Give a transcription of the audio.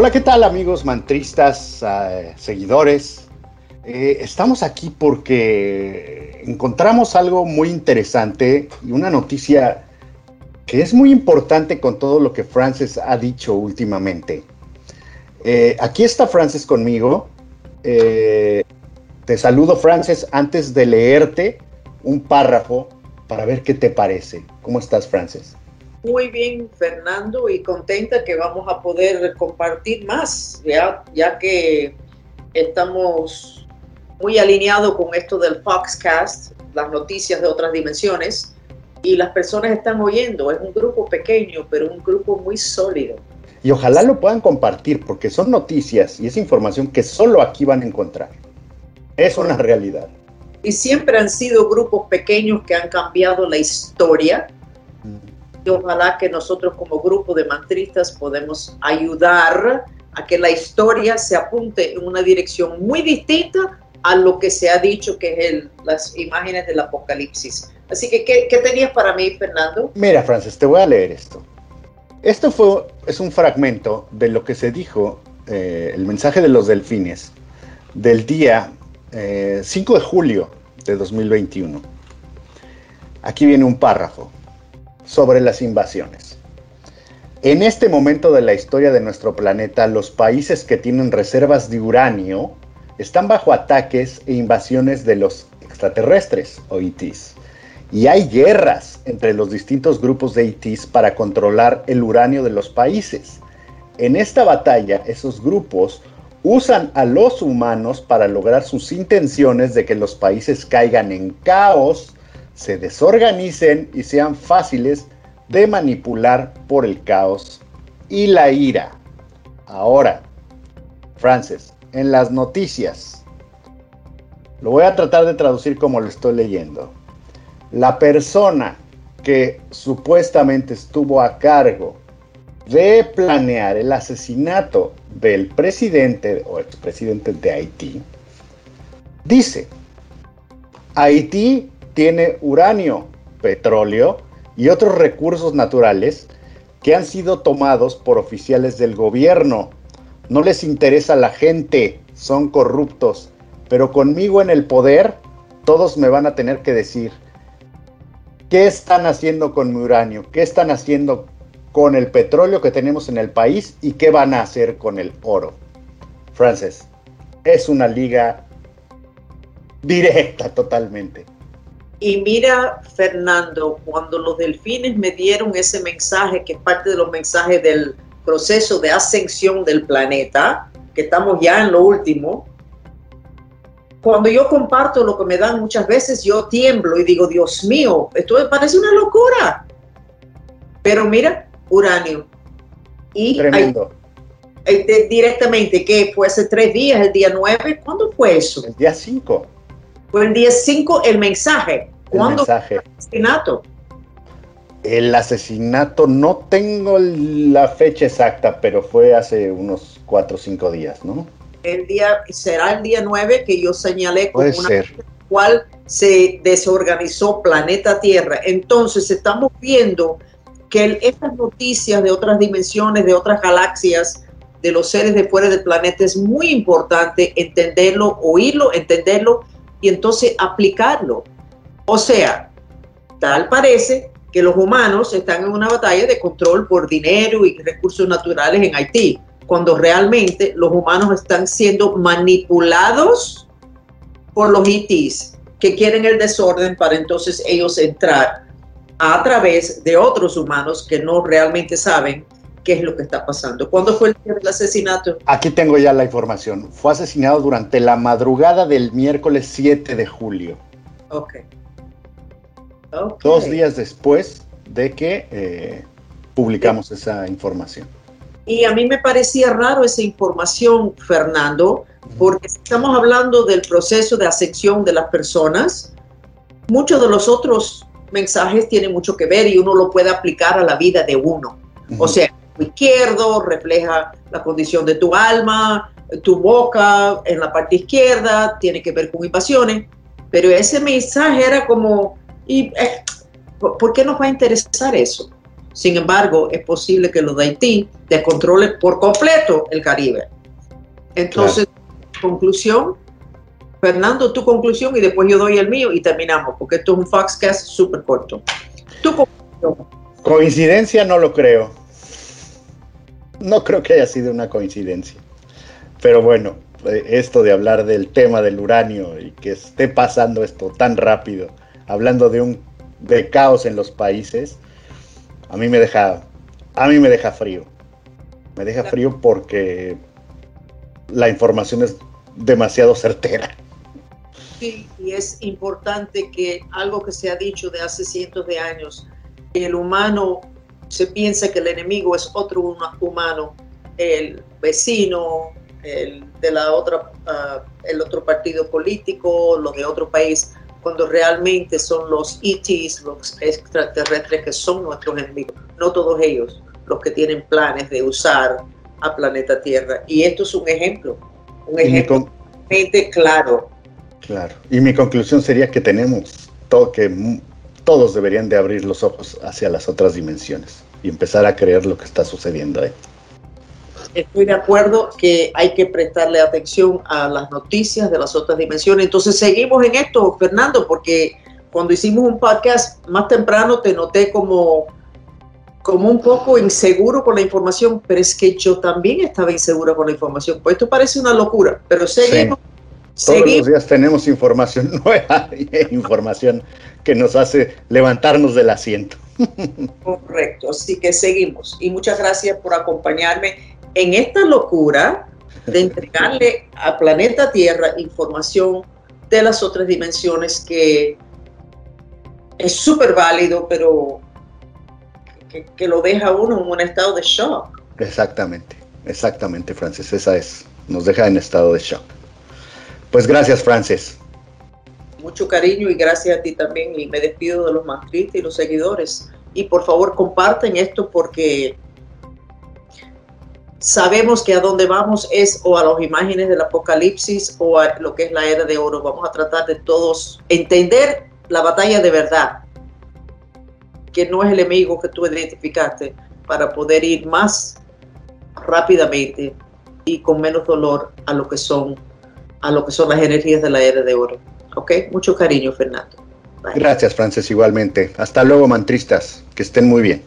Hola, ¿qué tal amigos mantristas, uh, seguidores? Eh, estamos aquí porque encontramos algo muy interesante y una noticia que es muy importante con todo lo que Frances ha dicho últimamente. Eh, aquí está Frances conmigo. Eh, te saludo, Frances, antes de leerte un párrafo para ver qué te parece. ¿Cómo estás, Frances? Muy bien, Fernando, y contenta que vamos a poder compartir más, ya, ya que estamos muy alineados con esto del Foxcast, las noticias de otras dimensiones, y las personas están oyendo. Es un grupo pequeño, pero un grupo muy sólido. Y ojalá lo puedan compartir, porque son noticias y es información que solo aquí van a encontrar. Es una realidad. Y siempre han sido grupos pequeños que han cambiado la historia y ojalá que nosotros como grupo de mantristas podemos ayudar a que la historia se apunte en una dirección muy distinta a lo que se ha dicho que es el, las imágenes del apocalipsis. Así que, ¿qué, ¿qué, tenías para mí, Fernando? Mira, Francis, te voy a leer esto. Esto fue, es un fragmento de lo que se dijo, eh, el mensaje de los delfines, del día eh, 5 de julio de 2021. Aquí viene un párrafo sobre las invasiones. En este momento de la historia de nuestro planeta, los países que tienen reservas de uranio están bajo ataques e invasiones de los extraterrestres o ETs. Y hay guerras entre los distintos grupos de ETs para controlar el uranio de los países. En esta batalla, esos grupos usan a los humanos para lograr sus intenciones de que los países caigan en caos se desorganicen y sean fáciles de manipular por el caos y la ira. Ahora, Francis, en las noticias, lo voy a tratar de traducir como lo estoy leyendo. La persona que supuestamente estuvo a cargo de planear el asesinato del presidente o expresidente de Haití, dice, Haití tiene uranio, petróleo y otros recursos naturales que han sido tomados por oficiales del gobierno. No les interesa la gente, son corruptos, pero conmigo en el poder, todos me van a tener que decir, ¿qué están haciendo con mi uranio? ¿Qué están haciendo con el petróleo que tenemos en el país? ¿Y qué van a hacer con el oro? Frances, es una liga directa totalmente. Y mira, Fernando, cuando los delfines me dieron ese mensaje, que es parte de los mensajes del proceso de ascensión del planeta, que estamos ya en lo último, cuando yo comparto lo que me dan muchas veces, yo tiemblo y digo, Dios mío, esto me parece una locura. Pero mira, uranio. Y Tremendo. Hay, directamente, que fue hace tres días, el día nueve, ¿cuándo fue eso? El día cinco. Fue el día 5 el mensaje. ¿Cuándo el mensaje. fue el asesinato? El asesinato, no tengo la fecha exacta, pero fue hace unos 4 o 5 días, ¿no? El día, será el día 9 que yo señalé como una ser. cual se desorganizó planeta Tierra. Entonces estamos viendo que estas noticias de otras dimensiones, de otras galaxias, de los seres de fuera del planeta, es muy importante entenderlo, oírlo, entenderlo y entonces aplicarlo. O sea, tal parece que los humanos están en una batalla de control por dinero y recursos naturales en Haití, cuando realmente los humanos están siendo manipulados por los haitíes que quieren el desorden para entonces ellos entrar a través de otros humanos que no realmente saben qué es lo que está pasando. ¿Cuándo fue el día del asesinato? Aquí tengo ya la información. Fue asesinado durante la madrugada del miércoles 7 de julio. Ok. okay. Dos días después de que eh, publicamos sí. esa información. Y a mí me parecía raro esa información, Fernando, porque estamos hablando del proceso de ascensión de las personas. Muchos de los otros mensajes tienen mucho que ver y uno lo puede aplicar a la vida de uno. Uh -huh. O sea, izquierdo refleja la condición de tu alma, tu boca en la parte izquierda tiene que ver con pasiones, pero ese mensaje era como, ¿y, eh, ¿por qué nos va a interesar eso? Sin embargo, es posible que los de Haití descontrolen por completo el Caribe. Entonces, conclusión, Fernando, tu conclusión y después yo doy el mío y terminamos, porque esto es un Foxcast súper corto. Tu conclusión. Coincidencia no lo creo. No creo que haya sido una coincidencia. Pero bueno, eh, esto de hablar del tema del uranio y que esté pasando esto tan rápido, hablando de un de caos en los países, a mí me deja a mí me deja frío. Me deja frío porque la información es demasiado certera. Sí, y es importante que algo que se ha dicho de hace cientos de años, el humano se piensa que el enemigo es otro humano, el vecino, el de la otra, uh, el otro partido político, los de otro país, cuando realmente son los ETs, los extraterrestres que son nuestros enemigos, no todos ellos los que tienen planes de usar a planeta Tierra. Y esto es un ejemplo, un ejemplo claro Claro. Y mi conclusión sería que tenemos todo, que todos deberían de abrir los ojos hacia las otras dimensiones y empezar a creer lo que está sucediendo ahí. Estoy de acuerdo que hay que prestarle atención a las noticias de las otras dimensiones. Entonces seguimos en esto, Fernando, porque cuando hicimos un podcast más temprano te noté como, como un poco inseguro con la información, pero es que yo también estaba insegura con la información. Pues esto parece una locura, pero seguimos. Todos los días tenemos información nueva, información que nos hace levantarnos del asiento. Correcto, así que seguimos. Y muchas gracias por acompañarme en esta locura de entregarle a planeta Tierra información de las otras dimensiones que es súper válido, pero que, que, lo deja uno en un estado de shock. Exactamente, exactamente, Francis, esa es, nos deja en estado de shock. Pues gracias, Frances. Mucho cariño y gracias a ti también. Y me despido de los mantristas y los seguidores. Y por favor comparten esto porque sabemos que a dónde vamos es o a las imágenes del apocalipsis o a lo que es la era de oro. Vamos a tratar de todos entender la batalla de verdad, que no es el enemigo que tú identificaste, para poder ir más rápidamente y con menos dolor a lo que son a lo que son las energías de la era de oro. ¿Ok? Mucho cariño, Fernando. Gracias, Frances, igualmente. Hasta luego, mantristas. Que estén muy bien.